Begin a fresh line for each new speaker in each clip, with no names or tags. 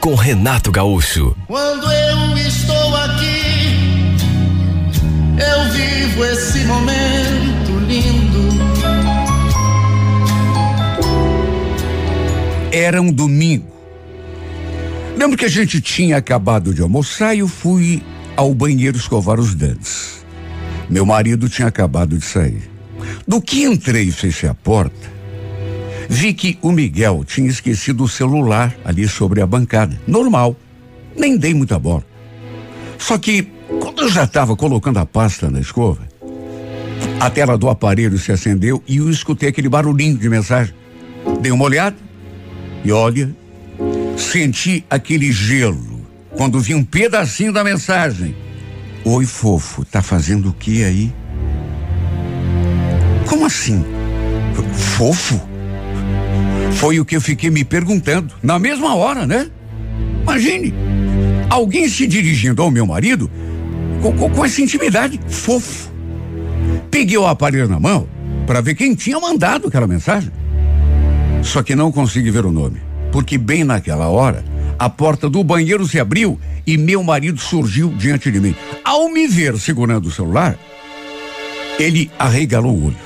com Renato Gaúcho.
Quando eu estou aqui, eu vivo esse momento lindo.
Era um domingo. Lembro que a gente tinha acabado de almoçar e eu fui ao banheiro escovar os dentes. Meu marido tinha acabado de sair. Do que entrei e fechei a porta, vi que o Miguel tinha esquecido o celular ali sobre a bancada. Normal. Nem dei muita bola. Só que, quando eu já estava colocando a pasta na escova, a tela do aparelho se acendeu e eu escutei aquele barulhinho de mensagem. Dei uma olhada e olha, senti aquele gelo quando vi um pedacinho da mensagem. Oi, fofo, tá fazendo o que aí? Como assim? Fofo? Foi o que eu fiquei me perguntando, na mesma hora, né? Imagine, alguém se dirigindo ao meu marido com, com, com essa intimidade, fofo. Peguei o aparelho na mão para ver quem tinha mandado aquela mensagem. Só que não consegui ver o nome, porque bem naquela hora, a porta do banheiro se abriu e meu marido surgiu diante de mim. Ao me ver segurando o celular, ele arregalou o olho.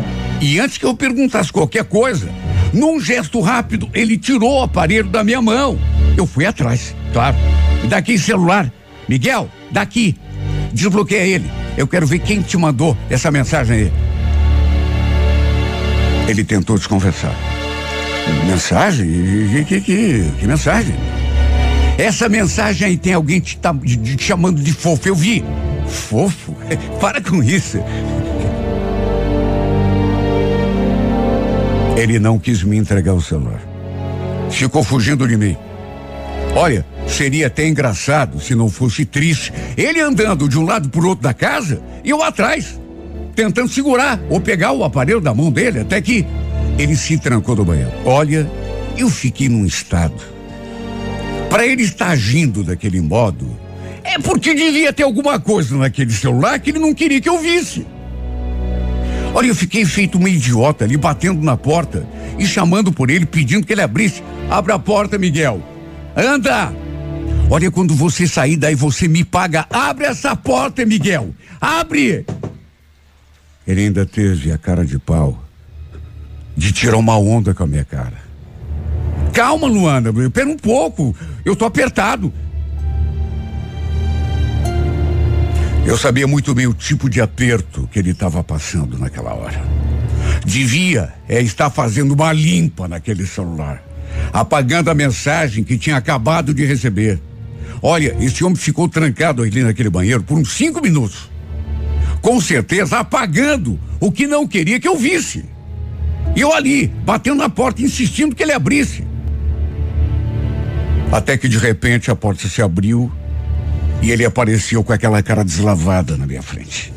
E antes que eu perguntasse qualquer coisa, num gesto rápido, ele tirou o aparelho da minha mão. Eu fui atrás, claro. Daqui celular. Miguel, daqui. Desbloqueia ele. Eu quero ver quem te mandou essa mensagem aí. Ele tentou desconversar. Mensagem? Que, que, que, que mensagem? Essa mensagem aí tem alguém te, tá, te chamando de fofo. Eu vi. Fofo? Para com isso. Ele não quis me entregar o celular. Ficou fugindo de mim. Olha, seria até engraçado se não fosse triste. Ele andando de um lado para o outro da casa e eu atrás, tentando segurar ou pegar o aparelho da mão dele, até que ele se trancou no banheiro. Olha, eu fiquei num estado. Para ele estar agindo daquele modo, é porque devia ter alguma coisa naquele celular que ele não queria que eu visse. Olha, eu fiquei feito uma idiota ali, batendo na porta e chamando por ele, pedindo que ele abrisse. Abra a porta, Miguel. Anda! Olha, quando você sair daí, você me paga. Abre essa porta, Miguel. Abre! Ele ainda teve a cara de pau de tirar uma onda com a minha cara. Calma, Luana, espera um pouco. Eu tô apertado. Eu sabia muito bem o tipo de aperto que ele estava passando naquela hora. Devia é, estar fazendo uma limpa naquele celular, apagando a mensagem que tinha acabado de receber. Olha, esse homem ficou trancado ali naquele banheiro por uns cinco minutos. Com certeza apagando o que não queria que eu visse. E eu ali, batendo na porta, insistindo que ele abrisse. Até que de repente a porta se abriu e ele apareceu com aquela cara deslavada na minha frente.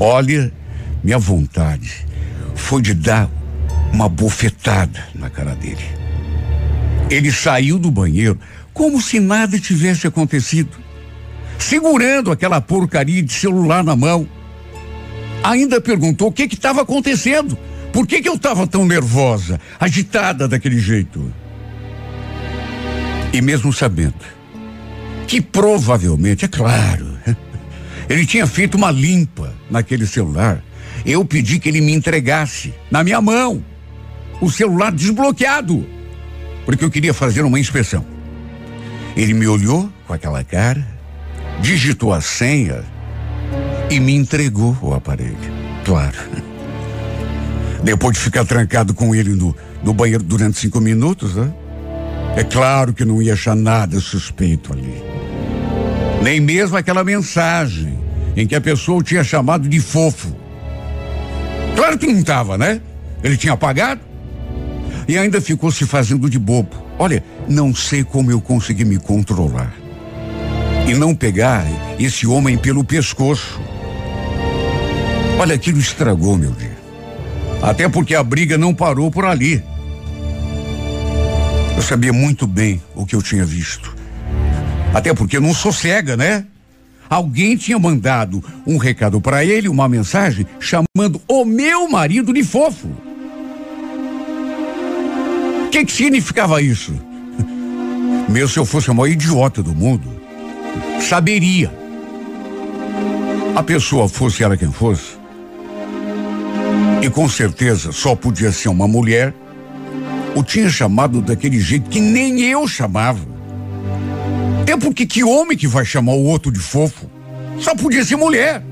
Olha, minha vontade foi de dar uma bofetada na cara dele. Ele saiu do banheiro como se nada tivesse acontecido, segurando aquela porcaria de celular na mão. Ainda perguntou o que estava acontecendo. Por que que eu estava tão nervosa, agitada daquele jeito? E mesmo sabendo que provavelmente, é claro, ele tinha feito uma limpa naquele celular. Eu pedi que ele me entregasse na minha mão o celular desbloqueado, porque eu queria fazer uma inspeção. Ele me olhou com aquela cara, digitou a senha e me entregou o aparelho. Claro. Depois de ficar trancado com ele no, no banheiro durante cinco minutos, né? É claro que não ia achar nada suspeito ali. Nem mesmo aquela mensagem em que a pessoa o tinha chamado de fofo. Claro que não estava, né? Ele tinha apagado e ainda ficou se fazendo de bobo. Olha, não sei como eu consegui me controlar. e não pegar esse homem pelo pescoço. Olha, aquilo estragou meu dia. Até porque a briga não parou por ali. Eu sabia muito bem o que eu tinha visto. Até porque não sou cega, né? Alguém tinha mandado um recado para ele, uma mensagem, chamando o meu marido de fofo. O que, que significava isso? Mesmo se eu fosse o maior idiota do mundo, saberia. A pessoa fosse ela quem fosse, e com certeza só podia ser uma mulher, o tinha chamado daquele jeito que nem eu chamava. Até porque que homem que vai chamar o outro de fofo? Só podia ser mulher.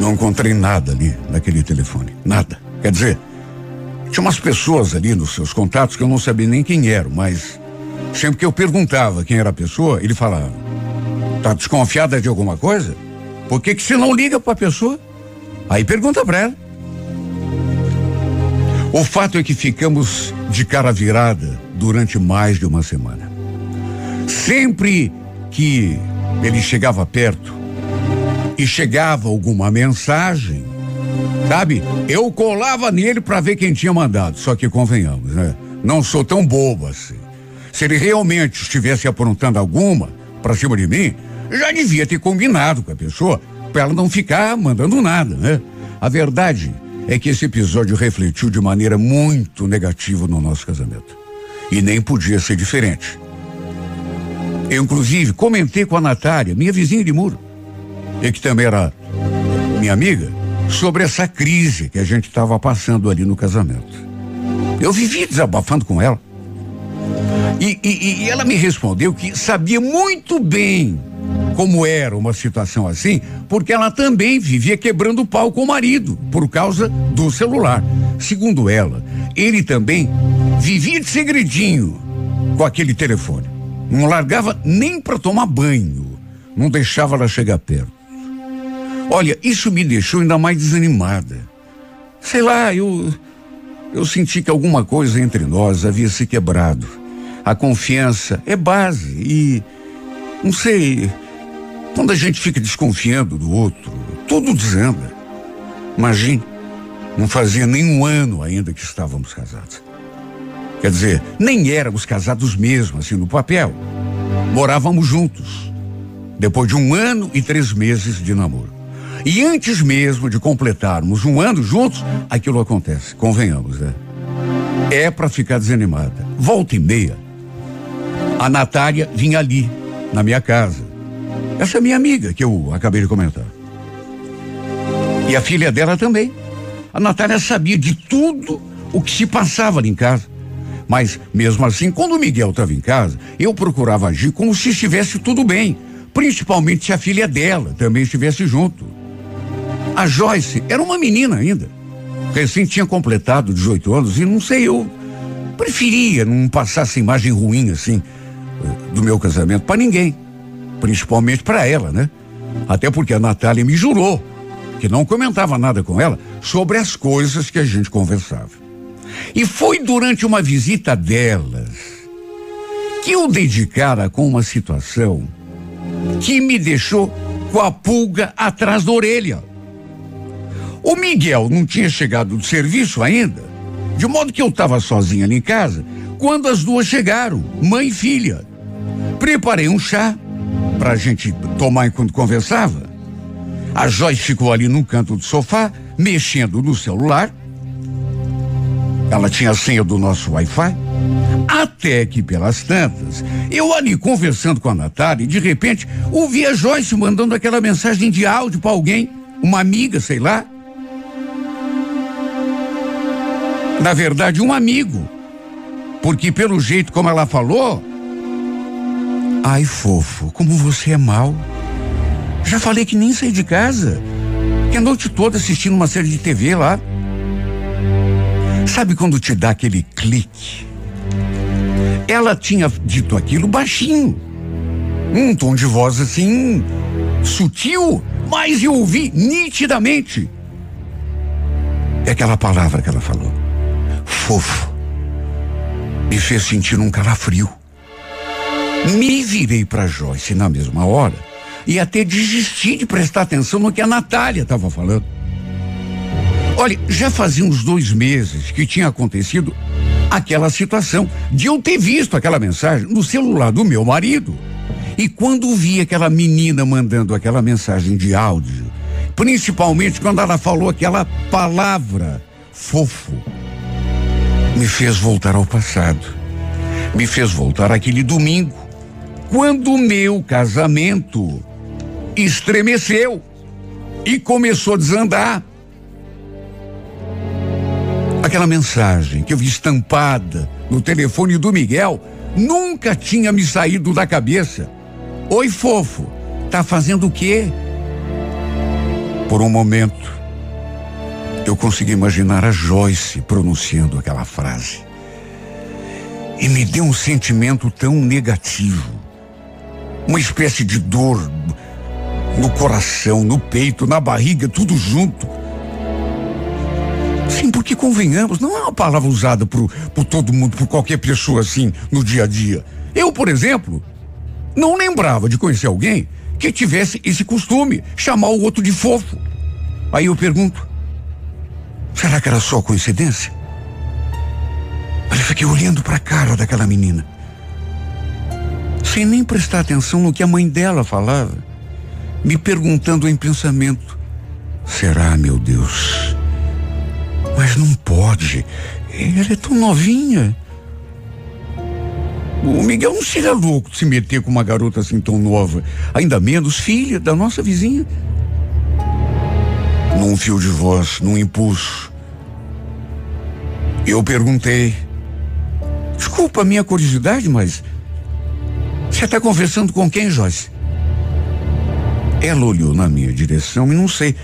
Não encontrei nada ali naquele telefone. Nada. Quer dizer, tinha umas pessoas ali nos seus contatos que eu não sabia nem quem eram, mas sempre que eu perguntava quem era a pessoa, ele falava: Tá desconfiada de alguma coisa? Por que, que você não liga para a pessoa? Aí pergunta para ela. O fato é que ficamos de cara virada durante mais de uma semana. Sempre que ele chegava perto e chegava alguma mensagem, sabe? Eu colava nele para ver quem tinha mandado. Só que convenhamos, né? Não sou tão bobo assim. Se ele realmente estivesse aprontando alguma para cima de mim, já devia ter combinado com a pessoa para ela não ficar mandando nada, né? A verdade é que esse episódio refletiu de maneira muito negativa no nosso casamento. E nem podia ser diferente. Eu, inclusive, comentei com a Natália, minha vizinha de muro, e que também era minha amiga, sobre essa crise que a gente estava passando ali no casamento. Eu vivia desabafando com ela. E, e, e ela me respondeu que sabia muito bem como era uma situação assim, porque ela também vivia quebrando pau com o marido por causa do celular. Segundo ela, ele também vivia de segredinho com aquele telefone. Não largava nem para tomar banho. Não deixava ela chegar perto. Olha, isso me deixou ainda mais desanimada. Sei lá, eu eu senti que alguma coisa entre nós havia se quebrado. A confiança é base e não sei, quando a gente fica desconfiando do outro, tudo desanda. Imagine, não fazia nem um ano ainda que estávamos casados. Quer dizer, nem éramos casados mesmo, assim, no papel. Morávamos juntos. Depois de um ano e três meses de namoro. E antes mesmo de completarmos um ano juntos, aquilo acontece. Convenhamos, né? É para ficar desanimada. Volta e meia. A Natália vinha ali, na minha casa. Essa é minha amiga que eu acabei de comentar. E a filha dela também. A Natália sabia de tudo o que se passava ali em casa. Mas, mesmo assim, quando o Miguel estava em casa, eu procurava agir como se estivesse tudo bem, principalmente se a filha dela também estivesse junto. A Joyce era uma menina ainda. Recém tinha completado 18 anos e não sei, eu preferia não passar essa imagem ruim assim do meu casamento para ninguém, principalmente para ela, né? Até porque a Natália me jurou que não comentava nada com ela sobre as coisas que a gente conversava. E foi durante uma visita delas que eu dedicara com uma situação que me deixou com a pulga atrás da orelha. O Miguel não tinha chegado do serviço ainda, de modo que eu estava sozinha ali em casa quando as duas chegaram, mãe e filha. Preparei um chá para a gente tomar enquanto conversava. A Joyce ficou ali no canto do sofá, mexendo no celular ela tinha a senha do nosso Wi-Fi. Até que, pelas tantas, eu ali conversando com a Natália e de repente ouvi a Joyce mandando aquela mensagem de áudio para alguém, uma amiga, sei lá. Na verdade, um amigo. Porque pelo jeito como ela falou. Ai, fofo, como você é mal. Já falei que nem saí de casa. Que a noite toda assistindo uma série de TV lá. Sabe quando te dá aquele clique? Ela tinha dito aquilo baixinho. Um tom de voz assim, sutil, mas eu ouvi nitidamente. É aquela palavra que ela falou. Fofo. Me fez sentir um calafrio. Me virei para Joyce na mesma hora e até desisti de prestar atenção no que a Natália estava falando. Olha, já fazia uns dois meses que tinha acontecido aquela situação de eu ter visto aquela mensagem no celular do meu marido. E quando vi aquela menina mandando aquela mensagem de áudio, principalmente quando ela falou aquela palavra fofo, me fez voltar ao passado. Me fez voltar aquele domingo, quando o meu casamento estremeceu e começou a desandar. Aquela mensagem que eu vi estampada no telefone do Miguel nunca tinha me saído da cabeça. Oi, fofo, tá fazendo o quê? Por um momento, eu consegui imaginar a Joyce pronunciando aquela frase. E me deu um sentimento tão negativo. Uma espécie de dor no coração, no peito, na barriga, tudo junto. Sim, porque convenhamos, não é uma palavra usada por, por todo mundo, por qualquer pessoa assim, no dia a dia. Eu, por exemplo, não lembrava de conhecer alguém que tivesse esse costume, chamar o outro de fofo. Aí eu pergunto, será que era só coincidência? Mas eu fiquei olhando para a cara daquela menina, sem nem prestar atenção no que a mãe dela falava, me perguntando em pensamento: será, meu Deus? Mas não pode. Ela é tão novinha. O Miguel não seria louco de se meter com uma garota assim tão nova. Ainda menos filha da nossa vizinha. Num fio de voz, num impulso. Eu perguntei. Desculpa a minha curiosidade, mas. Você está conversando com quem, Joyce? Ela olhou na minha direção e não sei.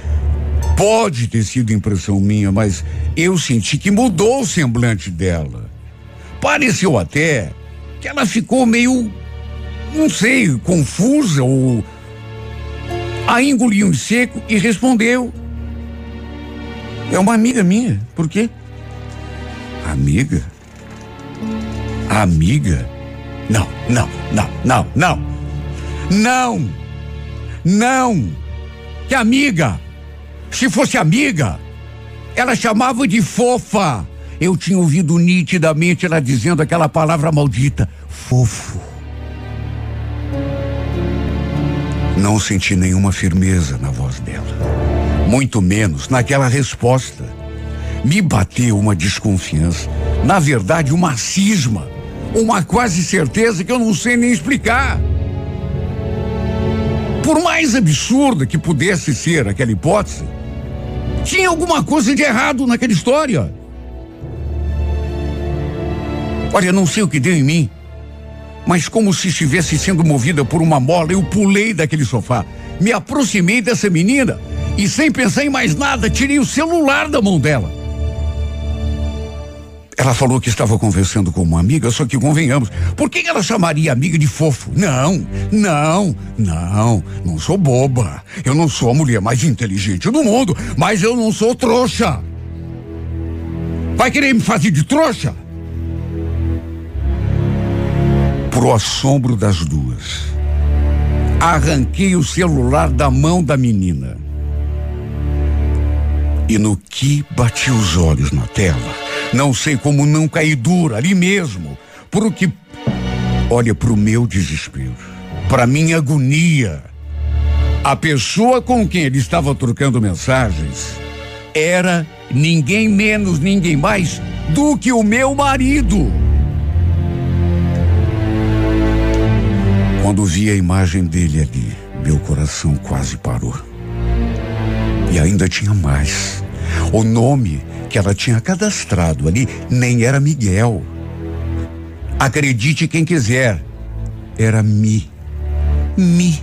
Pode ter sido impressão minha, mas eu senti que mudou o semblante dela. Pareceu até que ela ficou meio, não sei, confusa ou. Aí engoliu em seco e respondeu. É uma amiga minha. Por quê? Amiga? Amiga? Não, não, não, não, não. Não! Não! Que amiga! Se fosse amiga, ela chamava de fofa. Eu tinha ouvido nitidamente ela dizendo aquela palavra maldita, fofo. Não senti nenhuma firmeza na voz dela, muito menos naquela resposta. Me bateu uma desconfiança, na verdade, uma cisma, uma quase certeza que eu não sei nem explicar. Por mais absurda que pudesse ser aquela hipótese, tinha alguma coisa de errado naquela história. Olha, não sei o que deu em mim, mas como se estivesse sendo movida por uma mola, eu pulei daquele sofá, me aproximei dessa menina e, sem pensar em mais nada, tirei o celular da mão dela. Ela falou que estava conversando com uma amiga, só que convenhamos. Por que ela chamaria amiga de fofo? Não, não, não, não sou boba. Eu não sou a mulher mais inteligente do mundo, mas eu não sou trouxa. Vai querer me fazer de trouxa? Pro assombro das duas, arranquei o celular da mão da menina. E no que bati os olhos na tela, não sei como não cair dura ali mesmo. Porque, olha, para o meu desespero, para minha agonia, a pessoa com quem ele estava trocando mensagens era ninguém menos, ninguém mais do que o meu marido. Quando vi a imagem dele ali, meu coração quase parou. E ainda tinha mais. O nome que ela tinha cadastrado ali nem era Miguel. Acredite quem quiser, era Mi. Mi.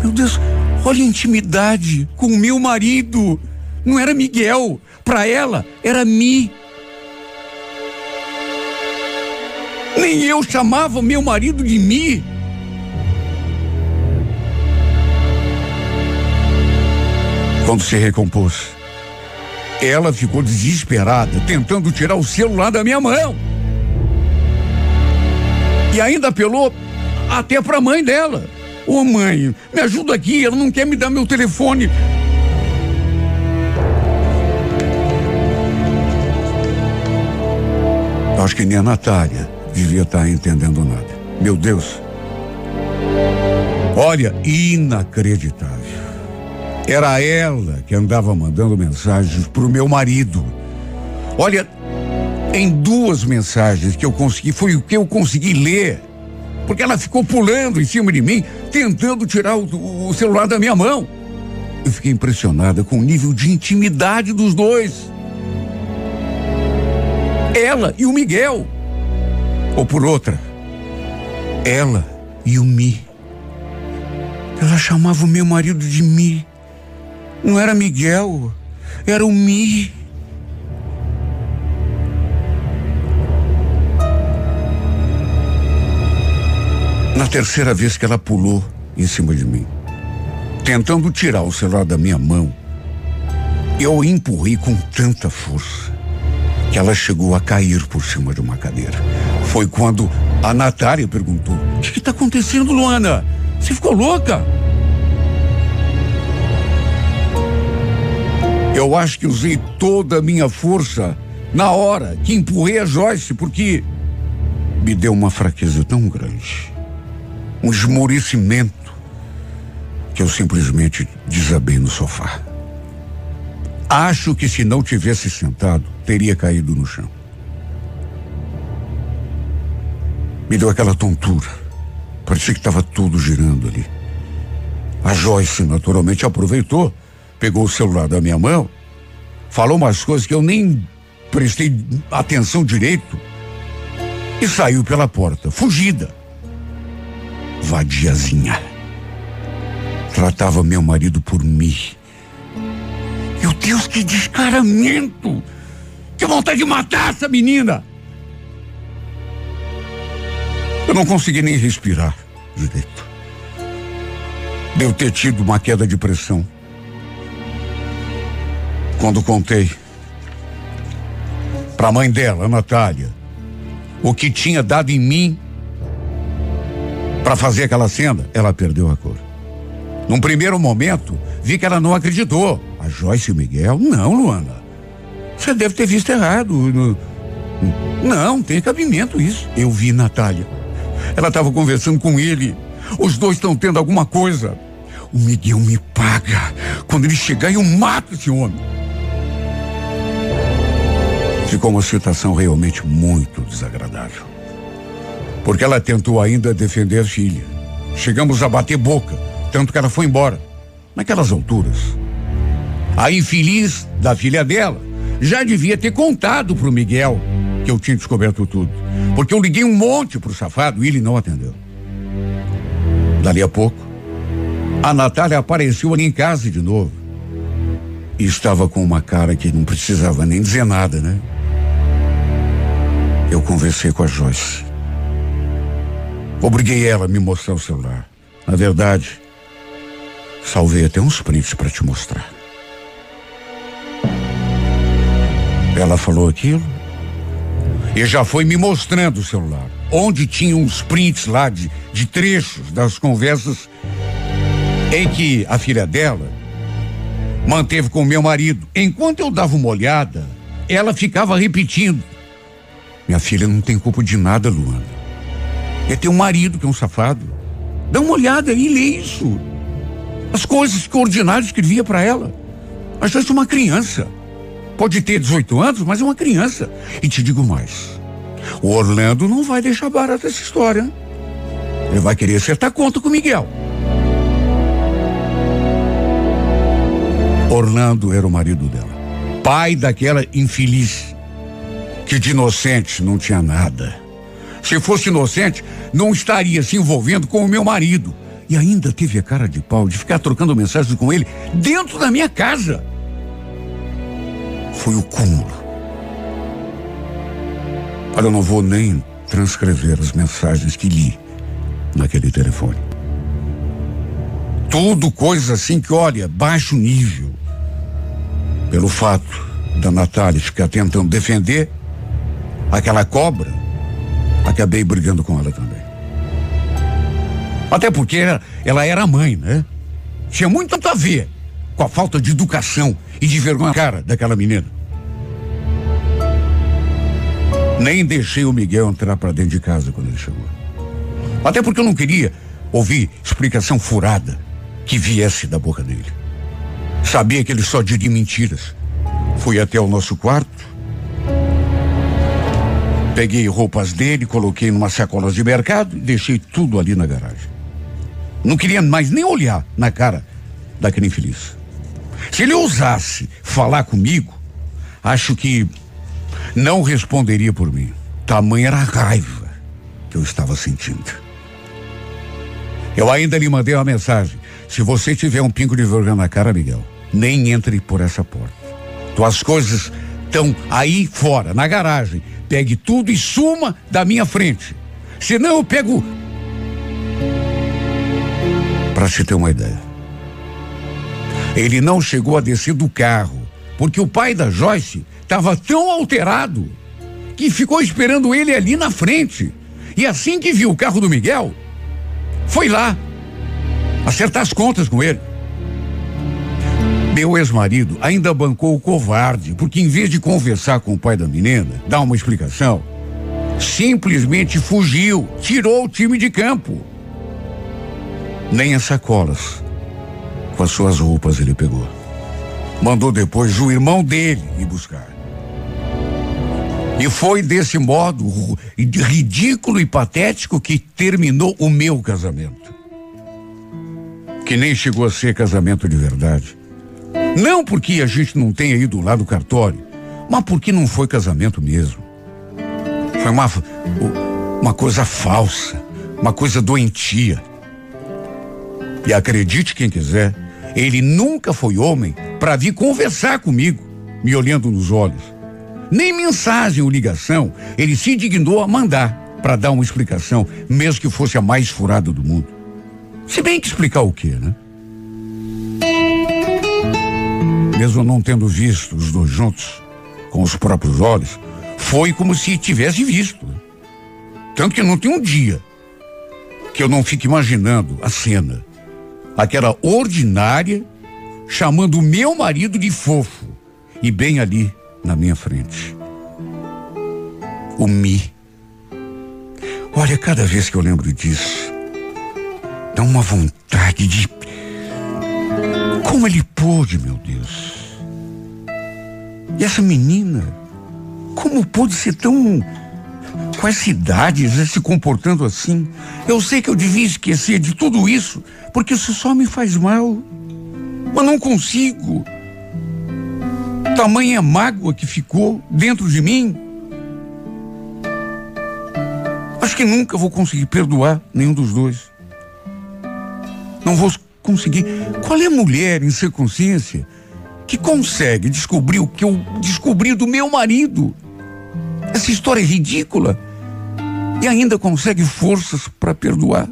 Meu Deus, olha a intimidade com o meu marido. Não era Miguel. Para ela, era Mi. Nem eu chamava meu marido de Mi. Quando se recompôs, ela ficou desesperada, tentando tirar o celular da minha mão. E ainda apelou até pra mãe dela. Ô oh, mãe, me ajuda aqui, ela não quer me dar meu telefone. Acho que nem a Natália devia estar tá entendendo nada. Meu Deus. Olha, inacreditável. Era ela que andava mandando mensagens pro meu marido. Olha, em duas mensagens que eu consegui, foi o que eu consegui ler. Porque ela ficou pulando em cima de mim, tentando tirar o, o celular da minha mão. Eu fiquei impressionada com o nível de intimidade dos dois. Ela e o Miguel. Ou por outra, ela e o Mi. Ela chamava o meu marido de Mi. Não era Miguel, era o Mi. Na terceira vez que ela pulou em cima de mim, tentando tirar o celular da minha mão, eu empurrei com tanta força que ela chegou a cair por cima de uma cadeira. Foi quando a Natália perguntou: O que está acontecendo, Luana? Você ficou louca? Eu acho que usei toda a minha força na hora que empurrei a Joyce, porque me deu uma fraqueza tão grande um esmorecimento que eu simplesmente desabei no sofá. Acho que se não tivesse sentado, teria caído no chão. Me deu aquela tontura. Parecia que estava tudo girando ali. A Joyce naturalmente aproveitou, pegou o celular da minha mão, falou umas coisas que eu nem prestei atenção direito e saiu pela porta, fugida vadiazinha. Tratava meu marido por mim. Meu Deus, que descaramento! Que vontade de matar essa menina! Eu não consegui nem respirar direito. Devo ter tido uma queda de pressão. Quando contei para a mãe dela, a Natália, o que tinha dado em mim para fazer aquela cena, ela perdeu a cor. Num primeiro momento, vi que ela não acreditou. A Joyce e o Miguel, não, Luana. Você deve ter visto errado. Não, tem cabimento isso. Eu vi Natália. Ela estava conversando com ele. Os dois estão tendo alguma coisa. O Miguel me paga. Quando ele chegar, eu mato esse homem. Ficou uma situação realmente muito desagradável porque ela tentou ainda defender a filha. Chegamos a bater boca, tanto que ela foi embora. Naquelas alturas, a infeliz da filha dela já devia ter contado pro Miguel que eu tinha descoberto tudo. Porque eu liguei um monte pro safado e ele não atendeu. Dali a pouco, a Natália apareceu ali em casa de novo. E estava com uma cara que não precisava nem dizer nada, né? Eu conversei com a Joyce. Obriguei ela a me mostrar o celular. Na verdade, salvei até uns prints para te mostrar. Ela falou aquilo e já foi me mostrando o celular, onde tinha uns prints lá de, de trechos das conversas em que a filha dela manteve com meu marido. Enquanto eu dava uma olhada, ela ficava repetindo: Minha filha não tem culpa de nada, Luana. É ter um marido que é um safado. Dá uma olhada e lê isso. As coisas que o ordinário escrevia para ela. Mas é uma criança. Pode ter 18 anos, mas é uma criança. E te digo mais. O Orlando não vai deixar barata essa história. Ele vai querer acertar conta com o Miguel. Orlando era o marido dela. Pai daquela infeliz. Que de inocente não tinha nada. Se fosse inocente, não estaria se envolvendo com o meu marido. E ainda teve a cara de pau de ficar trocando mensagens com ele dentro da minha casa. Foi o cúmulo. Olha, eu não vou nem transcrever as mensagens que li naquele telefone. Tudo coisa assim que, olha, baixo nível. Pelo fato da Natália ficar tentando defender aquela cobra Acabei brigando com ela também. Até porque ela, era mãe, né? Tinha muito a ver com a falta de educação e de vergonha cara daquela menina. Nem deixei o Miguel entrar para dentro de casa quando ele chegou. Até porque eu não queria ouvir explicação furada que viesse da boca dele. Sabia que ele só diria mentiras. Fui até o nosso quarto, peguei roupas dele, coloquei numa sacola de mercado e deixei tudo ali na garagem. Não queria mais nem olhar na cara daquele infeliz. Se ele ousasse falar comigo, acho que não responderia por mim. Tamanha era a raiva que eu estava sentindo. Eu ainda lhe mandei uma mensagem. Se você tiver um pingo de vergonha na cara, Miguel, nem entre por essa porta. Tuas coisas estão aí fora, na garagem. Pegue tudo e suma da minha frente. Senão eu pego. Para se ter uma ideia. Ele não chegou a descer do carro, porque o pai da Joyce estava tão alterado que ficou esperando ele ali na frente. E assim que viu o carro do Miguel, foi lá acertar as contas com ele. Meu ex-marido ainda bancou o covarde, porque em vez de conversar com o pai da menina, dar uma explicação, simplesmente fugiu, tirou o time de campo. Nem as sacolas com as suas roupas ele pegou. Mandou depois o irmão dele ir buscar. E foi desse modo ridículo e patético que terminou o meu casamento. Que nem chegou a ser casamento de verdade. Não porque a gente não tenha ido lá do cartório, mas porque não foi casamento mesmo. Foi uma, uma coisa falsa, uma coisa doentia. E acredite quem quiser, ele nunca foi homem para vir conversar comigo, me olhando nos olhos. Nem mensagem ou ligação ele se dignou a mandar para dar uma explicação, mesmo que fosse a mais furada do mundo. Se bem que explicar o quê, né? Mesmo não tendo visto os dois juntos, com os próprios olhos, foi como se tivesse visto. Tanto que não tem um dia que eu não fique imaginando a cena aquela ordinária, chamando o meu marido de fofo, e bem ali na minha frente. O Mi. Olha, cada vez que eu lembro disso, dá uma vontade de. Como ele pôde, meu Deus? E essa menina, como pôde ser tão com essa idade, se comportando assim. Eu sei que eu devia esquecer de tudo isso, porque isso só me faz mal. Mas não consigo. Tamanha mágoa que ficou dentro de mim. Acho que nunca vou conseguir perdoar nenhum dos dois. Não vou conseguir. Qual é a mulher em ser consciência que consegue descobrir o que eu descobri do meu marido? Essa história é ridícula e ainda consegue forças para perdoar.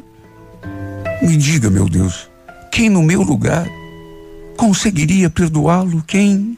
Me diga, meu Deus, quem no meu lugar conseguiria perdoá-lo? Quem?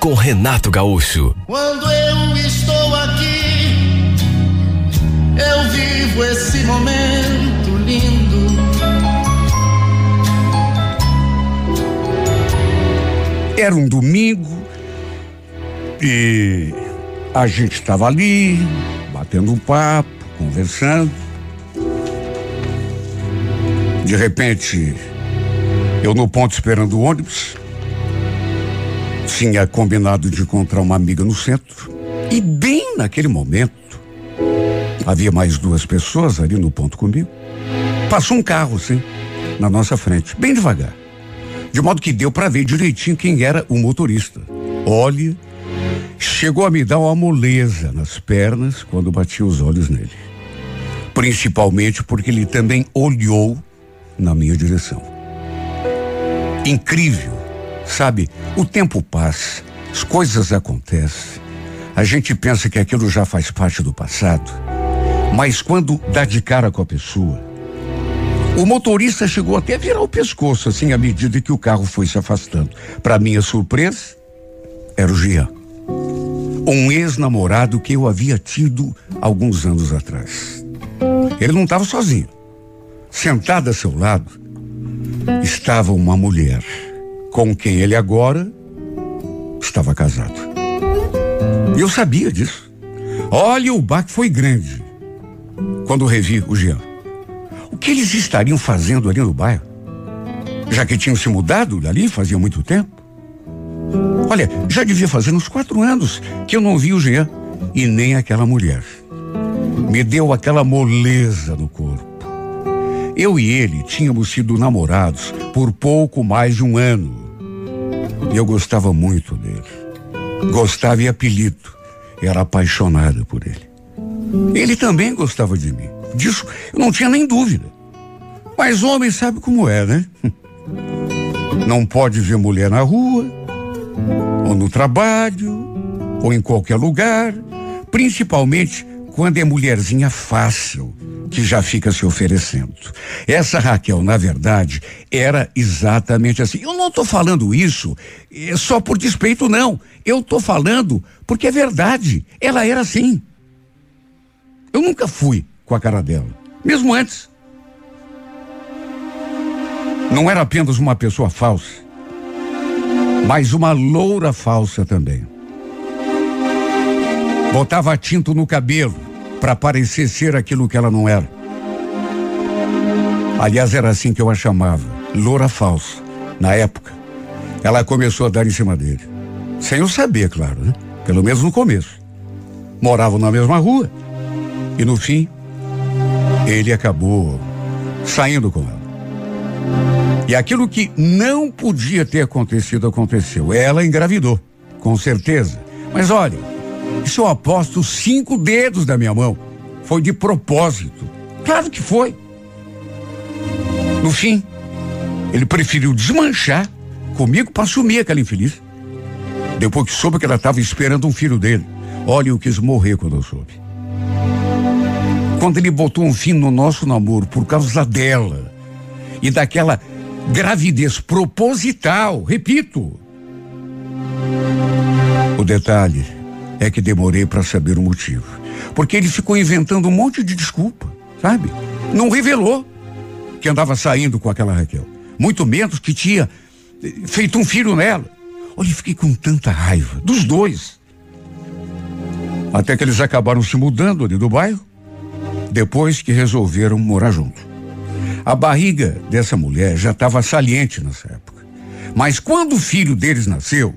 com Renato Gaúcho.
Quando eu estou aqui, eu vivo esse momento lindo.
Era um domingo e a gente estava ali, batendo um papo, conversando. De repente, eu no ponto esperando o ônibus, tinha combinado de encontrar uma amiga no centro, e bem naquele momento, havia mais duas pessoas ali no ponto comigo. Passou um carro, sim, na nossa frente, bem devagar. De modo que deu para ver direitinho quem era o motorista. Olhe, chegou a me dar uma moleza nas pernas quando bati os olhos nele. Principalmente porque ele também olhou na minha direção. Incrível, sabe? O tempo passa, as coisas acontecem. A gente pensa que aquilo já faz parte do passado, mas quando dá de cara com a pessoa, o motorista chegou até a virar o pescoço assim à medida que o carro foi se afastando. Para minha surpresa, era o Jean. Um ex-namorado que eu havia tido alguns anos atrás. Ele não estava sozinho. Sentada a seu lado estava uma mulher com quem ele agora estava casado. E eu sabia disso. Olha, o baque foi grande quando revi o Jean. O que eles estariam fazendo ali no bairro? Já que tinham se mudado dali fazia muito tempo. Olha, já devia fazer uns quatro anos que eu não vi o Jean e nem aquela mulher. Me deu aquela moleza no corpo. Eu e ele tínhamos sido namorados por pouco mais de um ano. E eu gostava muito dele. Gostava e apelido. Era apaixonada por ele. Ele também gostava de mim. Disso eu não tinha nem dúvida. Mas homem sabe como é, né? Não pode ver mulher na rua, ou no trabalho, ou em qualquer lugar, principalmente quando é mulherzinha fácil, que já fica se oferecendo. Essa Raquel, na verdade, era exatamente assim. Eu não estou falando isso é só por despeito, não. Eu estou falando porque é verdade. Ela era assim. Eu nunca fui com a cara dela, mesmo antes. Não era apenas uma pessoa falsa, mas uma loura falsa também. Botava tinto no cabelo para parecer ser aquilo que ela não era. Aliás, era assim que eu a chamava, loura falsa. Na época, ela começou a dar em cima dele. Sem eu saber, claro, né? Pelo menos no começo. Moravam na mesma rua. E no fim, ele acabou saindo com ela. E aquilo que não podia ter acontecido, aconteceu. Ela engravidou, com certeza. Mas olha, isso eu aposto cinco dedos da minha mão. Foi de propósito. Claro que foi. No fim, ele preferiu desmanchar comigo para assumir aquela infeliz. Depois que soube que ela estava esperando um filho dele. Olha, eu quis morrer quando eu soube. Quando ele botou um fim no nosso namoro por causa dela e daquela gravidez proposital, repito. O detalhe é que demorei para saber o motivo. Porque ele ficou inventando um monte de desculpa, sabe? Não revelou que andava saindo com aquela Raquel. Muito menos que tinha eh, feito um filho nela. Olha, fiquei com tanta raiva dos dois. Até que eles acabaram se mudando ali do bairro, depois que resolveram morar juntos. A barriga dessa mulher já estava saliente nessa época. Mas quando o filho deles nasceu,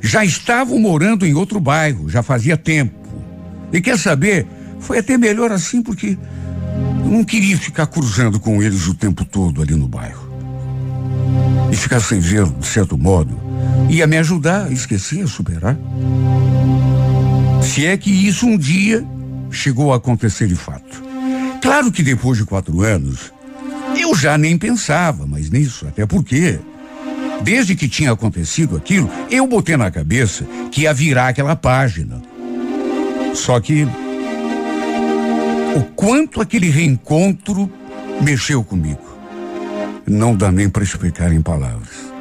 já estavam morando em outro bairro, já fazia tempo. E quer saber? Foi até melhor assim porque eu não queria ficar cruzando com eles o tempo todo ali no bairro. E ficar sem vê-lo, de certo modo, ia me ajudar a esquecer, a superar. Se é que isso um dia chegou a acontecer de fato. Claro que depois de quatro anos, eu já nem pensava mais nisso, até porque, desde que tinha acontecido aquilo, eu botei na cabeça que ia virar aquela página. Só que o quanto aquele reencontro mexeu comigo. Não dá nem para explicar em palavras.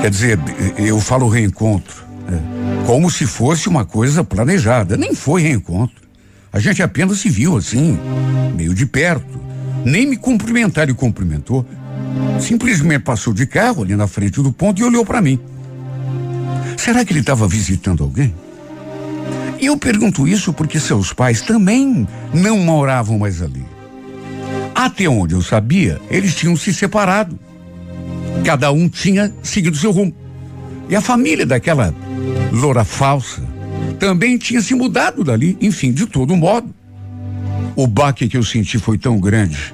Quer dizer, eu falo reencontro é, como se fosse uma coisa planejada. Nem foi reencontro. A gente apenas se viu assim, meio de perto. Nem me cumprimentar e cumprimentou. Simplesmente passou de carro ali na frente do ponto e olhou para mim. Será que ele estava visitando alguém? E eu pergunto isso porque seus pais também não moravam mais ali. Até onde eu sabia, eles tinham se separado. Cada um tinha seguido seu rumo. E a família daquela loura falsa também tinha se mudado dali, enfim, de todo modo. O baque que eu senti foi tão grande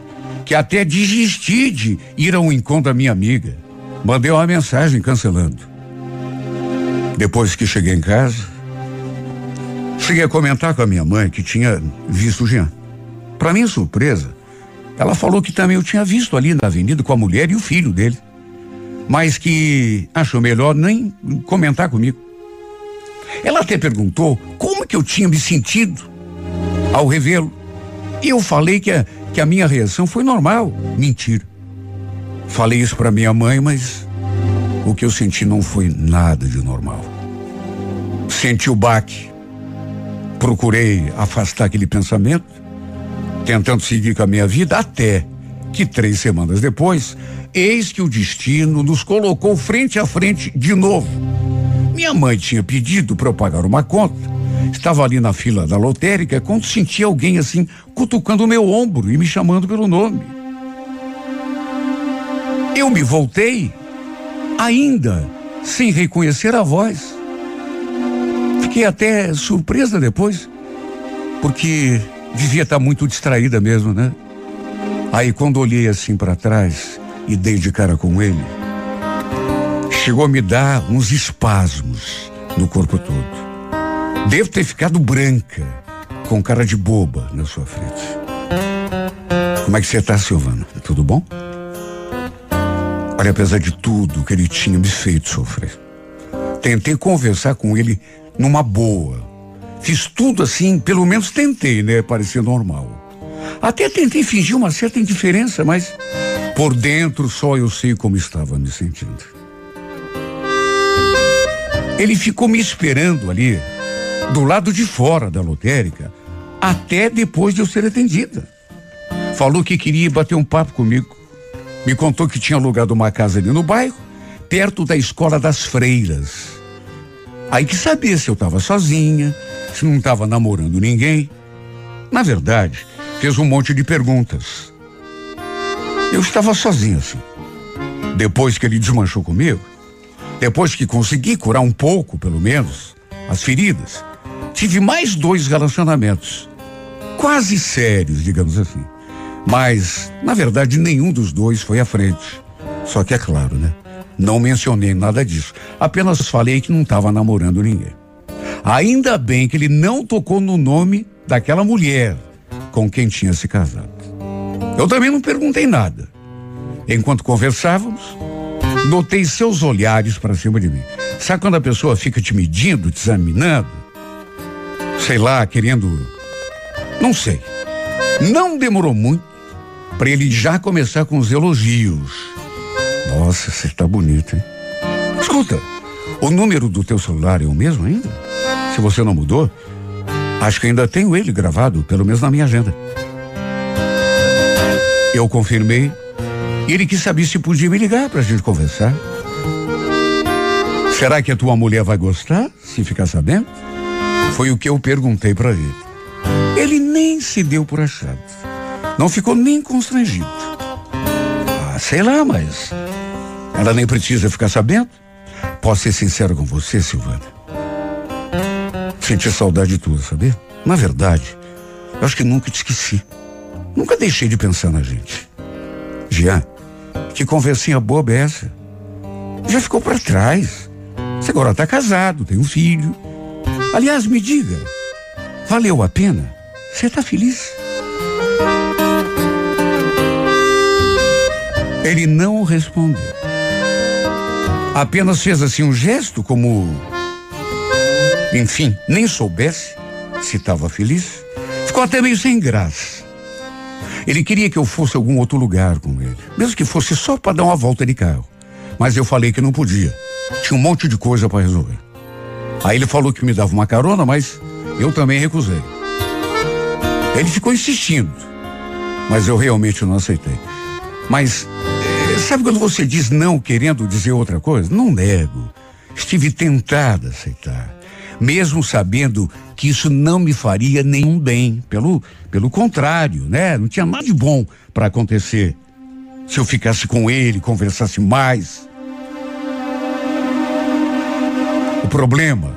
que até desisti de ir ao encontro da minha amiga. Mandei uma mensagem cancelando. Depois que cheguei em casa, Cheguei a comentar com a minha mãe que tinha visto o Jean. Para minha surpresa, ela falou que também eu tinha visto ali na avenida com a mulher e o filho dele. Mas que achou melhor nem comentar comigo. Ela até perguntou como que eu tinha me sentido ao revê-lo. Eu falei que a, que a minha reação foi normal. Mentira. Falei isso para minha mãe, mas o que eu senti não foi nada de normal. Senti o baque Procurei afastar aquele pensamento, tentando seguir com a minha vida, até que três semanas depois, eis que o destino nos colocou frente a frente de novo. Minha mãe tinha pedido para eu pagar uma conta. Estava ali na fila da lotérica quando senti alguém assim cutucando o meu ombro e me chamando pelo nome. Eu me voltei, ainda sem reconhecer a voz. Fiquei até surpresa depois, porque devia estar muito distraída mesmo, né? Aí quando olhei assim para trás e dei de cara com ele, chegou a me dar uns espasmos no corpo todo. Devo ter ficado branca, com cara de boba na sua frente. Como é que você está, Silvana? Tudo bom? Olha, apesar de tudo que ele tinha me feito sofrer, tentei conversar com ele numa boa. Fiz tudo assim, pelo menos tentei, né? Parecer normal. Até tentei fingir uma certa indiferença, mas por dentro só eu sei como estava me sentindo. Ele ficou me esperando ali, do lado de fora da lotérica, até depois de eu ser atendida. Falou que queria bater um papo comigo. Me contou que tinha alugado uma casa ali no bairro, perto da escola das freiras. Aí que sabia se eu estava sozinha, se não estava namorando ninguém. Na verdade, fez um monte de perguntas. Eu estava sozinho assim. Depois que ele desmanchou comigo, depois que consegui curar um pouco, pelo menos, as feridas, tive mais dois relacionamentos. Quase sérios, digamos assim. Mas, na verdade, nenhum dos dois foi à frente. Só que é claro, né? Não mencionei nada disso. Apenas falei que não estava namorando ninguém. Ainda bem que ele não tocou no nome daquela mulher com quem tinha se casado. Eu também não perguntei nada. Enquanto conversávamos, notei seus olhares para cima de mim. Sabe quando a pessoa fica te medindo, te examinando? Sei lá, querendo. Não sei. Não demorou muito para ele já começar com os elogios. Nossa, você está bonito, hein? Escuta, o número do teu celular é o mesmo ainda? Se você não mudou, acho que ainda tenho ele gravado, pelo menos na minha agenda. Eu confirmei. Ele quis saber se podia me ligar para a gente conversar. Será que a tua mulher vai gostar se ficar sabendo? Foi o que eu perguntei para ele. Ele nem se deu por achado. Não ficou nem constrangido. Ah, sei lá, mas ela nem precisa ficar sabendo. Posso ser sincero com você, Silvana? Senti saudade de tudo, sabe? Na verdade, eu acho que nunca te esqueci. Nunca deixei de pensar na gente. Jean, que conversinha boba é essa? Já ficou para trás. Você agora está casado, tem um filho. Aliás, me diga, valeu a pena? Você está feliz? Ele não respondeu. Apenas fez assim um gesto como. Enfim, nem soubesse se estava feliz. Ficou até meio sem graça. Ele queria que eu fosse a algum outro lugar com ele, mesmo que fosse só para dar uma volta de carro. Mas eu falei que não podia. Tinha um monte de coisa para resolver. Aí ele falou que me dava uma carona, mas eu também recusei. Ele ficou insistindo, mas eu realmente não aceitei. Mas Sabe quando você diz não querendo dizer outra coisa? Não nego. Estive tentada a aceitar. Mesmo sabendo que isso não me faria nenhum bem. Pelo, pelo contrário, né? Não tinha nada de bom para acontecer. Se eu ficasse com ele, conversasse mais. O problema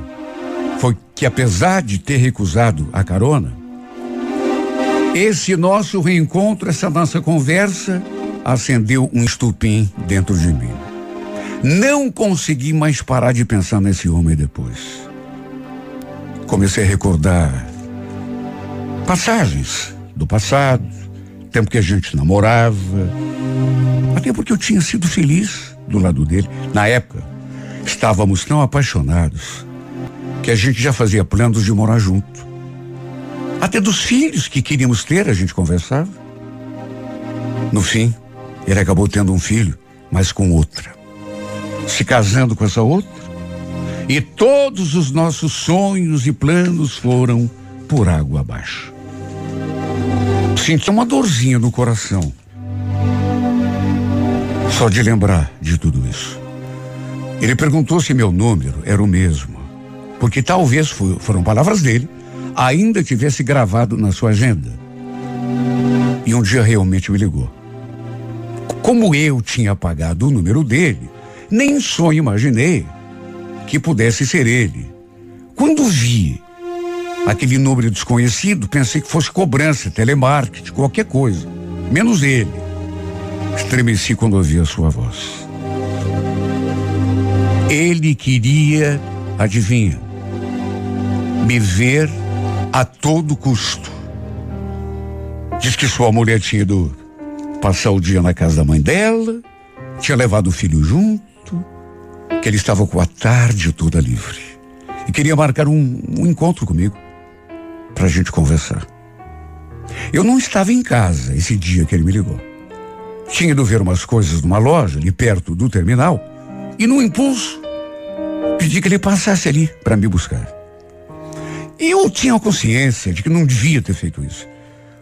foi que, apesar de ter recusado a carona, esse nosso reencontro, essa nossa conversa, acendeu um estupim dentro de mim. Não consegui mais parar de pensar nesse homem depois. Comecei a recordar passagens do passado, tempo que a gente namorava, até porque eu tinha sido feliz do lado dele. Na época, estávamos tão apaixonados que a gente já fazia planos de morar junto. Até dos filhos que queríamos ter, a gente conversava. No fim, ele acabou tendo um filho, mas com outra. Se casando com essa outra. E todos os nossos sonhos e planos foram por água abaixo. Senti uma dorzinha no coração. Só de lembrar de tudo isso. Ele perguntou se meu número era o mesmo. Porque talvez foi, foram palavras dele, ainda tivesse gravado na sua agenda. E um dia realmente me ligou. Como eu tinha apagado o número dele, nem sonho imaginei que pudesse ser ele. Quando vi aquele número desconhecido, pensei que fosse cobrança, telemarketing, qualquer coisa, menos ele. Estremeci quando ouvi a sua voz. Ele queria, adivinha, me ver a todo custo. Diz que sua mulher tinha ido passar o dia na casa da mãe dela, tinha levado o filho junto, que ele estava com a tarde toda livre e queria marcar um, um encontro comigo para a gente conversar. Eu não estava em casa esse dia que ele me ligou. Tinha ido ver umas coisas numa loja ali perto do terminal e, no impulso, pedi que ele passasse ali para me buscar. E eu tinha consciência de que não devia ter feito isso.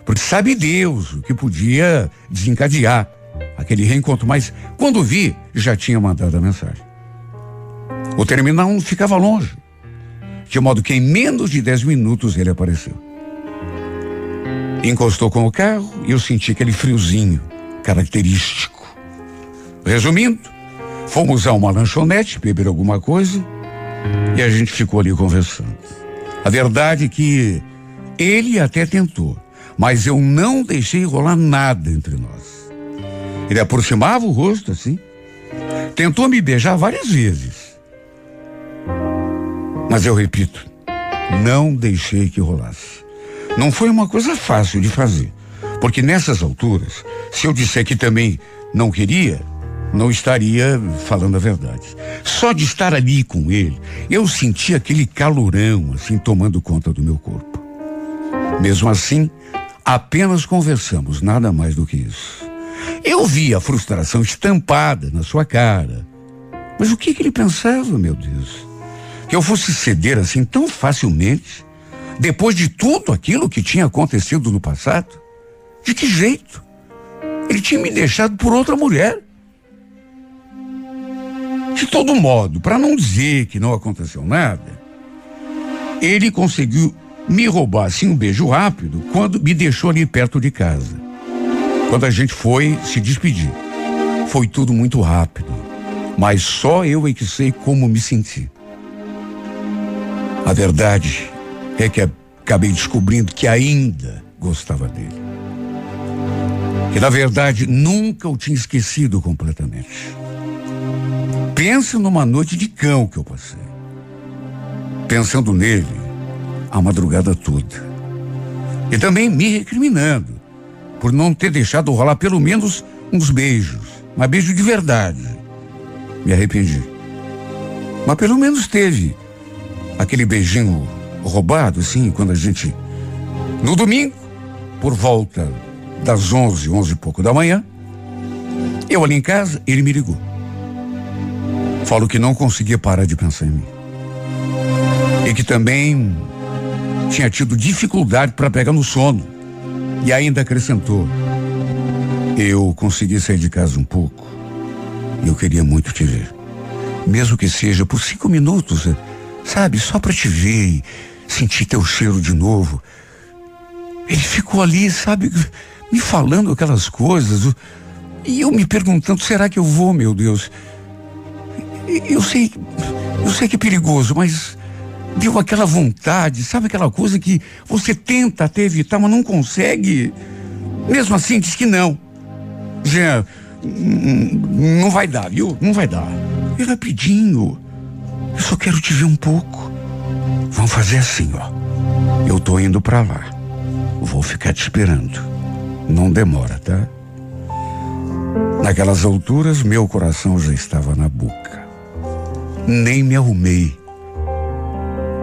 Porque sabe Deus o que podia desencadear aquele reencontro. Mas quando vi, já tinha mandado a mensagem. O terminal ficava longe. De modo que em menos de dez minutos ele apareceu. Encostou com o carro e eu senti aquele friozinho característico. Resumindo, fomos a uma lanchonete beber alguma coisa e a gente ficou ali conversando. A verdade é que ele até tentou, mas eu não deixei rolar nada entre nós. Ele aproximava o rosto assim, tentou me beijar várias vezes. Mas eu repito, não deixei que rolasse. Não foi uma coisa fácil de fazer, porque nessas alturas, se eu disser que também não queria, não estaria falando a verdade. Só de estar ali com ele, eu senti aquele calorão assim tomando conta do meu corpo. Mesmo assim, apenas conversamos, nada mais do que isso. Eu vi a frustração estampada na sua cara. Mas o que, que ele pensava, meu Deus? Que eu fosse ceder assim tão facilmente, depois de tudo aquilo que tinha acontecido no passado? De que jeito? Ele tinha me deixado por outra mulher. De todo modo, para não dizer que não aconteceu nada, ele conseguiu me roubar assim um beijo rápido quando me deixou ali perto de casa. Quando a gente foi se despedir. Foi tudo muito rápido, mas só eu é que sei como me senti. A verdade é que acabei descobrindo que ainda gostava dele. Que na verdade nunca o tinha esquecido completamente. Pensa numa noite de cão que eu passei. Pensando nele a madrugada toda. E também me recriminando por não ter deixado rolar pelo menos uns beijos. Mas beijo de verdade. Me arrependi. Mas pelo menos teve aquele beijinho roubado, assim, quando a gente. No domingo, por volta das onze, onze e pouco da manhã, eu ali em casa, ele me ligou. Falo que não conseguia parar de pensar em mim. E que também tinha tido dificuldade para pegar no sono. E ainda acrescentou: Eu consegui sair de casa um pouco. E eu queria muito te ver. Mesmo que seja por cinco minutos, sabe, só para te ver e sentir teu cheiro de novo. Ele ficou ali, sabe, me falando aquelas coisas. E eu me perguntando: será que eu vou, meu Deus? Eu sei, eu sei que é perigoso, mas deu aquela vontade, sabe aquela coisa que você tenta até evitar, mas não consegue. Mesmo assim, diz que não. Jean, não vai dar, viu? Não vai dar. E rapidinho. Eu só quero te ver um pouco. Vamos fazer assim, ó. Eu tô indo para lá. Vou ficar te esperando. Não demora, tá? Naquelas alturas, meu coração já estava na boca. Nem me arrumei.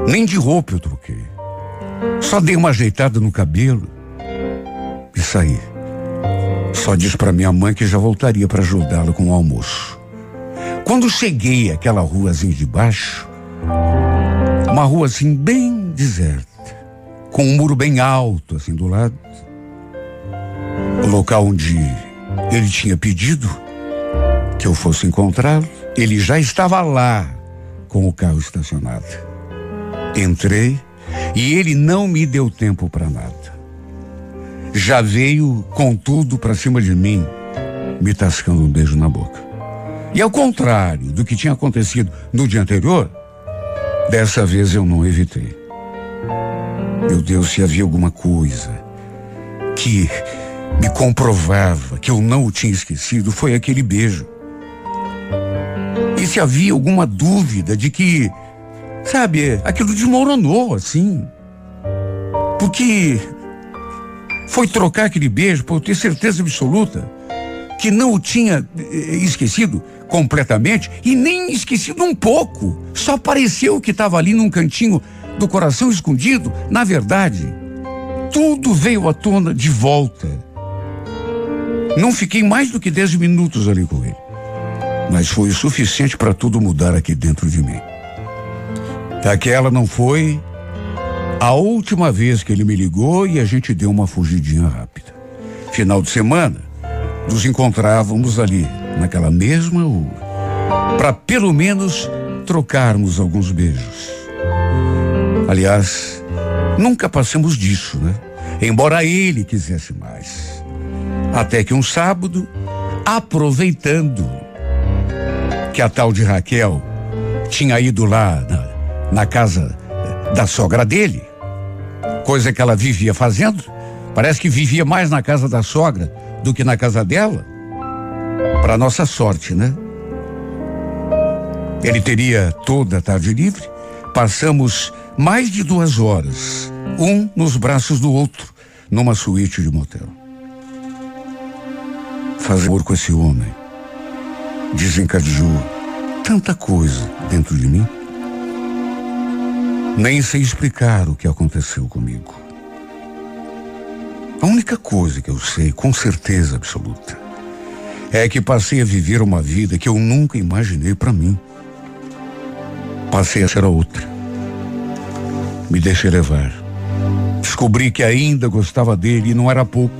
Nem de roupa eu troquei. Só dei uma ajeitada no cabelo e saí. Só disse para minha mãe que já voltaria para ajudá-la com o almoço. Quando cheguei àquela ruazinha de baixo, uma rua assim bem deserta, com um muro bem alto assim do lado, o local onde ele tinha pedido que eu fosse encontrá-lo, ele já estava lá com o carro estacionado. Entrei e ele não me deu tempo para nada. Já veio com tudo para cima de mim, me tascando um beijo na boca. E ao contrário do que tinha acontecido no dia anterior, dessa vez eu não evitei. Meu Deus, se havia alguma coisa que me comprovava que eu não o tinha esquecido, foi aquele beijo. Se havia alguma dúvida de que, sabe, aquilo desmoronou assim. Porque foi trocar aquele beijo por ter certeza absoluta que não o tinha eh, esquecido completamente e nem esquecido um pouco. Só pareceu que estava ali num cantinho do coração escondido. Na verdade, tudo veio à tona de volta. Não fiquei mais do que dez minutos ali com ele mas foi o suficiente para tudo mudar aqui dentro de mim. Aquela não foi a última vez que ele me ligou e a gente deu uma fugidinha rápida. Final de semana, nos encontrávamos ali, naquela mesma rua, para pelo menos trocarmos alguns beijos. Aliás, nunca passamos disso, né? Embora ele quisesse mais. Até que um sábado, aproveitando que a tal de Raquel tinha ido lá na, na casa da sogra dele, coisa que ela vivia fazendo, parece que vivia mais na casa da sogra do que na casa dela. Para nossa sorte, né? Ele teria toda a tarde livre. Passamos mais de duas horas, um nos braços do outro, numa suíte de motel. Fazer amor com esse homem desencadeou tanta coisa dentro de mim. Nem sei explicar o que aconteceu comigo. A única coisa que eu sei com certeza absoluta é que passei a viver uma vida que eu nunca imaginei para mim. Passei a ser a outra. Me deixei levar. Descobri que ainda gostava dele e não era pouco.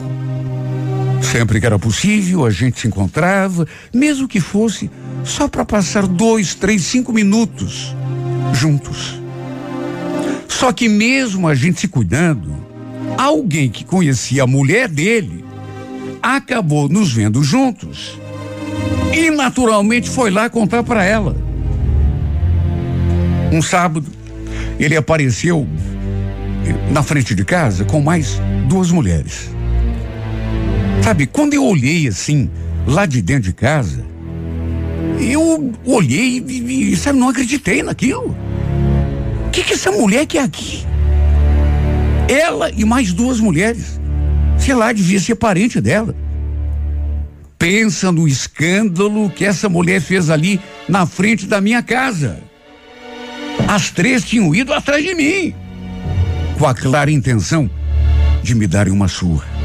Sempre que era possível, a gente se encontrava, mesmo que fosse só para passar dois, três, cinco minutos juntos. Só que mesmo a gente se cuidando, alguém que conhecia a mulher dele acabou nos vendo juntos e naturalmente foi lá contar para ela. Um sábado, ele apareceu na frente de casa com mais duas mulheres. Sabe, quando eu olhei assim, lá de dentro de casa, eu olhei e, e sabe, não acreditei naquilo. O que, que essa mulher quer aqui? Ela e mais duas mulheres. Sei lá, devia ser parente dela. Pensa no escândalo que essa mulher fez ali na frente da minha casa. As três tinham ido atrás de mim, com a clara intenção de me darem uma surra.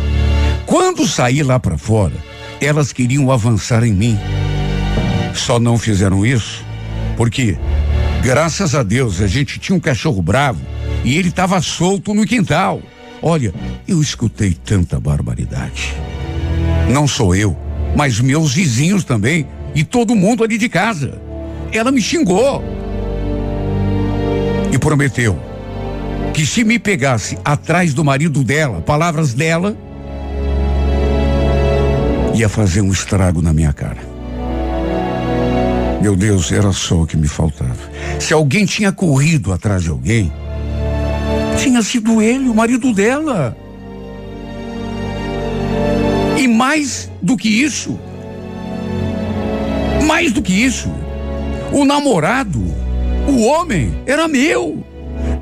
Quando saí lá para fora, elas queriam avançar em mim. Só não fizeram isso porque, graças a Deus, a gente tinha um cachorro bravo e ele estava solto no quintal. Olha, eu escutei tanta barbaridade. Não sou eu, mas meus vizinhos também e todo mundo ali de casa. Ela me xingou e prometeu que se me pegasse atrás do marido dela, palavras dela, ia fazer um estrago na minha cara. Meu Deus, era só o que me faltava. Se alguém tinha corrido atrás de alguém, tinha sido ele, o marido dela. E mais do que isso, mais do que isso, o namorado, o homem, era meu.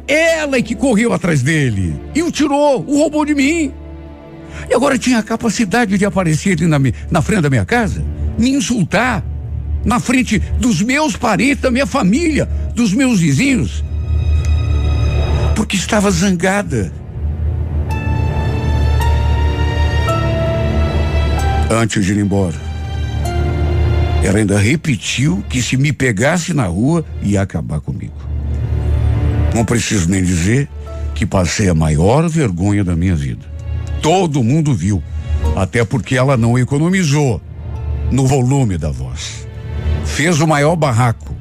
Ela é que correu atrás dele e o tirou, o roubou de mim. E agora tinha a capacidade de aparecer ali na, na frente da minha casa, me insultar, na frente dos meus parentes, da minha família, dos meus vizinhos, porque estava zangada. Antes de ir embora, ela ainda repetiu que se me pegasse na rua ia acabar comigo. Não preciso nem dizer que passei a maior vergonha da minha vida. Todo mundo viu, até porque ela não economizou no volume da voz. Fez o maior barraco.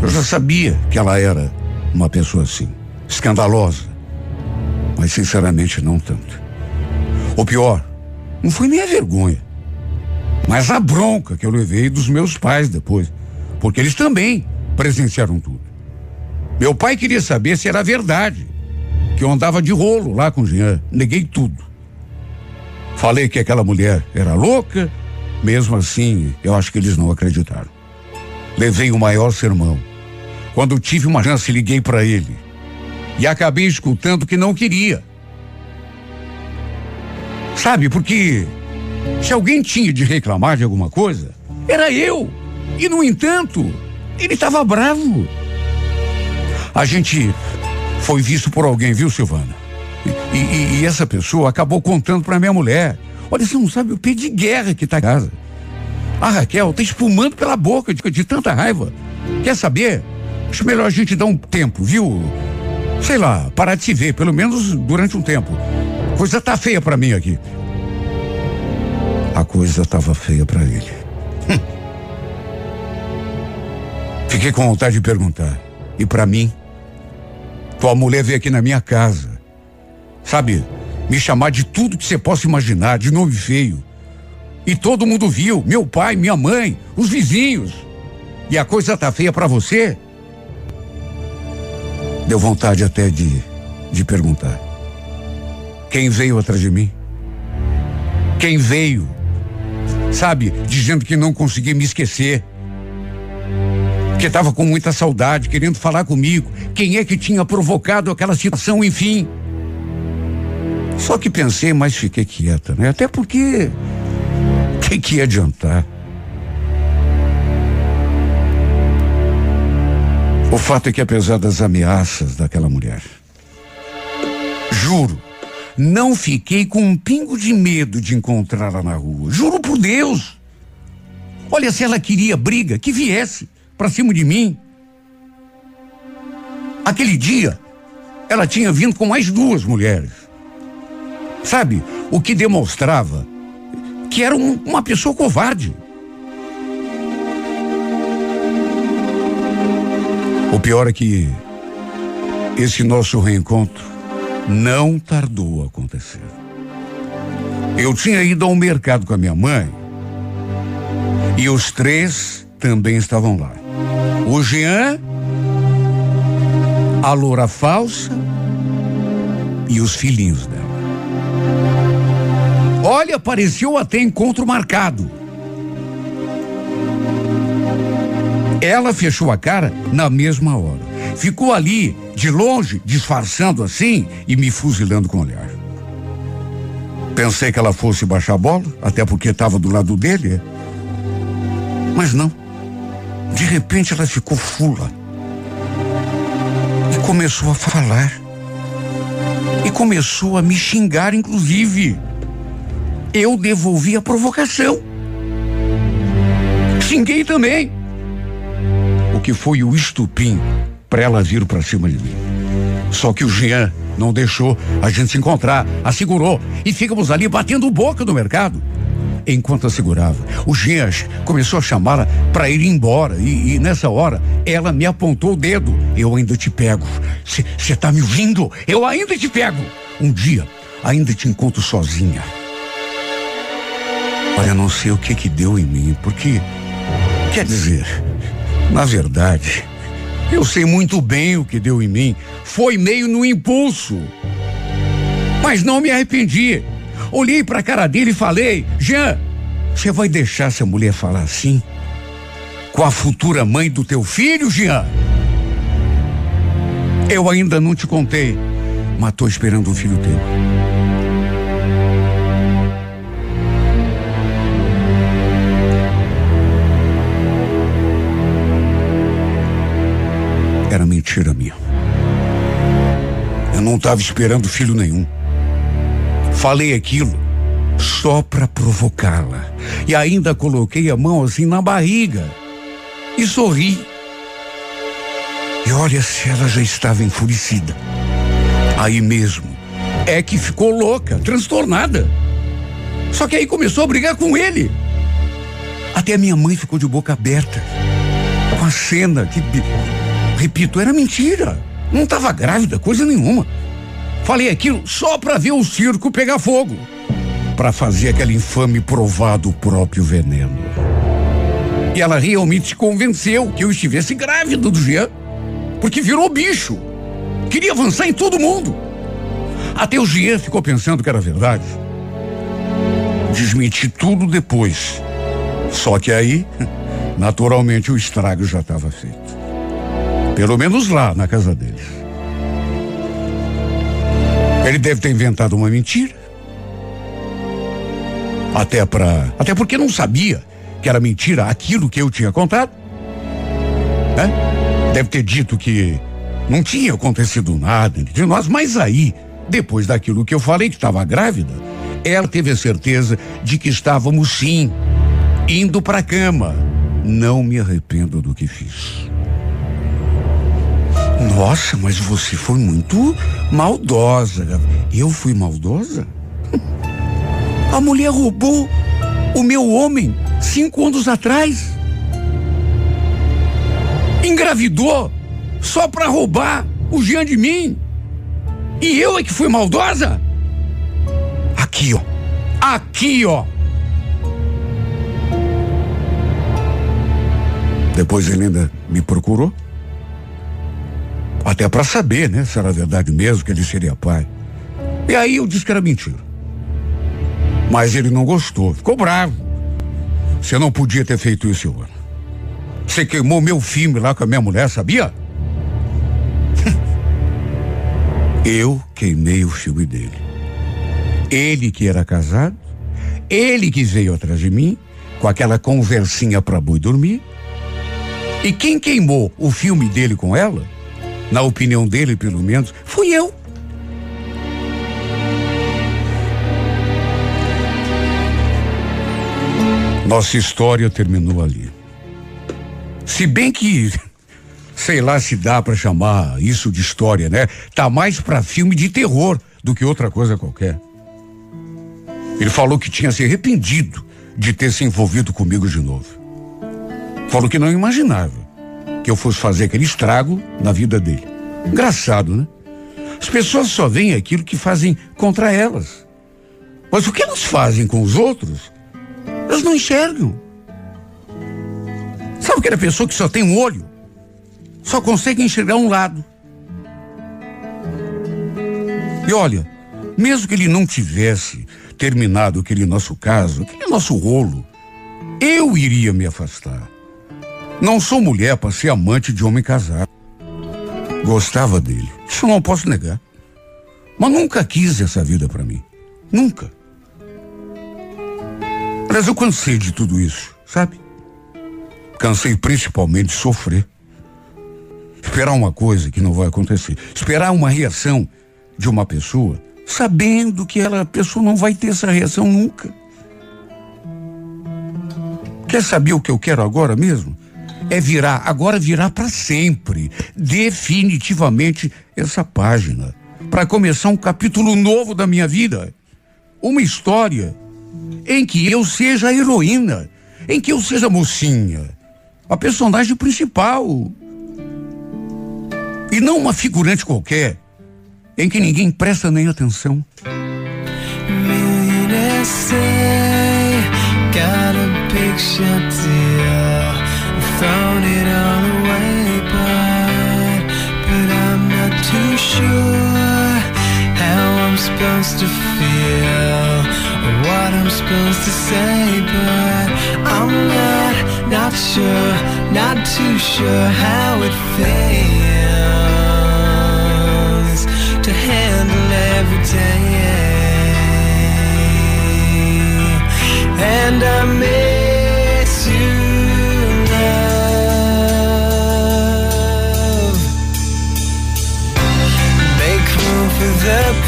Eu já sabia que ela era uma pessoa assim, escandalosa, mas sinceramente não tanto. O pior, não foi nem a vergonha, mas a bronca que eu levei dos meus pais depois, porque eles também presenciaram tudo. Meu pai queria saber se era verdade que eu andava de rolo lá com o Jean. Neguei tudo. Falei que aquela mulher era louca, mesmo assim, eu acho que eles não acreditaram. Levei o maior sermão. Quando tive uma chance, liguei para ele. E acabei escutando que não queria. Sabe, porque se alguém tinha de reclamar de alguma coisa, era eu. E, no entanto, ele estava bravo. A gente foi visto por alguém, viu, Silvana? E, e, e essa pessoa acabou contando para minha mulher. Olha, você não sabe o pé de guerra que tá em casa. A Raquel tá espumando pela boca de, de tanta raiva. Quer saber? Acho melhor a gente dar um tempo, viu? Sei lá, parar de se ver, pelo menos durante um tempo. Coisa tá feia para mim aqui. A coisa tava feia para ele. Hum. Fiquei com vontade de perguntar. E para mim? Tua mulher veio aqui na minha casa. Sabe, me chamar de tudo que você possa imaginar, de nome feio. E todo mundo viu, meu pai, minha mãe, os vizinhos. E a coisa tá feia para você? Deu vontade até de, de perguntar. Quem veio atrás de mim? Quem veio? Sabe, dizendo que não conseguia me esquecer. Que estava com muita saudade, querendo falar comigo. Quem é que tinha provocado aquela situação, enfim? Só que pensei, mas fiquei quieta, né? Até porque. O que, que ia adiantar? O fato é que, apesar das ameaças daquela mulher, juro, não fiquei com um pingo de medo de encontrá-la na rua. Juro por Deus. Olha, se ela queria briga, que viesse para cima de mim. Aquele dia, ela tinha vindo com mais duas mulheres. Sabe, o que demonstrava que era um, uma pessoa covarde. O pior é que esse nosso reencontro não tardou a acontecer. Eu tinha ido ao mercado com a minha mãe e os três também estavam lá. O Jean, a loura falsa e os filhinhos dela. Olha, apareceu até encontro marcado. Ela fechou a cara na mesma hora. Ficou ali, de longe, disfarçando assim e me fuzilando com o olhar. Pensei que ela fosse baixar a bola, até porque estava do lado dele. Mas não. De repente ela ficou fula. E começou a falar. E começou a me xingar, inclusive. Eu devolvi a provocação. Xinguei também. O que foi o estupim para ela vir para cima de mim. Só que o Jean não deixou a gente se encontrar, assegurou e ficamos ali batendo boca no mercado. Enquanto assegurava, o Jean começou a chamá-la para ir embora e, e, nessa hora ela me apontou o dedo. Eu ainda te pego. Você tá me ouvindo? Eu ainda te pego. Um dia ainda te encontro sozinha. Olha, não sei o que que deu em mim, porque quer dizer, na verdade, eu sei muito bem o que deu em mim. Foi meio no impulso. Mas não me arrependi. Olhei para a cara dele e falei: Jean, você vai deixar essa mulher falar assim? Com a futura mãe do teu filho, Jean? Eu ainda não te contei, mas tô esperando um filho teu. Era mentira minha. Eu não estava esperando filho nenhum. Falei aquilo só para provocá-la. E ainda coloquei a mão assim na barriga. E sorri. E olha se ela já estava enfurecida. Aí mesmo. É que ficou louca, transtornada. Só que aí começou a brigar com ele. Até a minha mãe ficou de boca aberta. Com a cena que Repito, era mentira. Não estava grávida, coisa nenhuma. Falei aquilo só para ver o circo pegar fogo. Para fazer aquele infame provar do próprio veneno. E ela realmente se convenceu que eu estivesse grávida do Jean. Porque virou bicho. Queria avançar em todo mundo. Até o Jean ficou pensando que era verdade. Desmenti tudo depois. Só que aí, naturalmente, o estrago já estava feito. Pelo menos lá na casa deles. Ele deve ter inventado uma mentira. Até para, até porque não sabia que era mentira aquilo que eu tinha contado. Né? Deve ter dito que não tinha acontecido nada entre nós, mas aí, depois daquilo que eu falei que estava grávida, ela teve a certeza de que estávamos sim indo para a cama. Não me arrependo do que fiz. Nossa, mas você foi muito maldosa. Eu fui maldosa? A mulher roubou o meu homem cinco anos atrás. Engravidou só para roubar o Jean de mim. E eu é que fui maldosa? Aqui, ó. Aqui, ó. Depois ele ainda me procurou. Até para saber, né, se era verdade mesmo que ele seria pai. E aí eu disse que era mentira. Mas ele não gostou, ficou bravo. Você não podia ter feito isso, Silvana. Você queimou meu filme lá com a minha mulher, sabia? eu queimei o filme dele. Ele que era casado, ele que veio atrás de mim, com aquela conversinha pra boi dormir. E quem queimou o filme dele com ela, na opinião dele pelo menos, fui eu. Nossa história terminou ali. Se bem que, sei lá se dá para chamar isso de história, né? Tá mais para filme de terror do que outra coisa qualquer. Ele falou que tinha se arrependido de ter se envolvido comigo de novo. Falou que não imaginava que eu fosse fazer aquele estrago na vida dele. Engraçado, né? As pessoas só veem aquilo que fazem contra elas. Mas o que elas fazem com os outros elas não enxergam. Sabe aquela pessoa que só tem um olho? Só consegue enxergar um lado. E olha, mesmo que ele não tivesse terminado aquele nosso caso, aquele nosso rolo, eu iria me afastar. Não sou mulher para ser amante de homem casado. Gostava dele, isso não posso negar. Mas nunca quis essa vida para mim. Nunca. Mas eu cansei de tudo isso, sabe? Cansei principalmente de sofrer. Esperar uma coisa que não vai acontecer. Esperar uma reação de uma pessoa, sabendo que ela, a pessoa não vai ter essa reação nunca. Quer saber o que eu quero agora mesmo? É virar, agora virar para sempre, definitivamente essa página, para começar um capítulo novo da minha vida. Uma história em que eu seja a heroína, em que eu seja a mocinha, a personagem principal. E não uma figurante qualquer, em que ninguém presta nem atenção. got a picture supposed to feel. what I'm supposed to say, but I'm not, not sure, not too sure how it feels to handle every day. And I miss you, love. Make room for the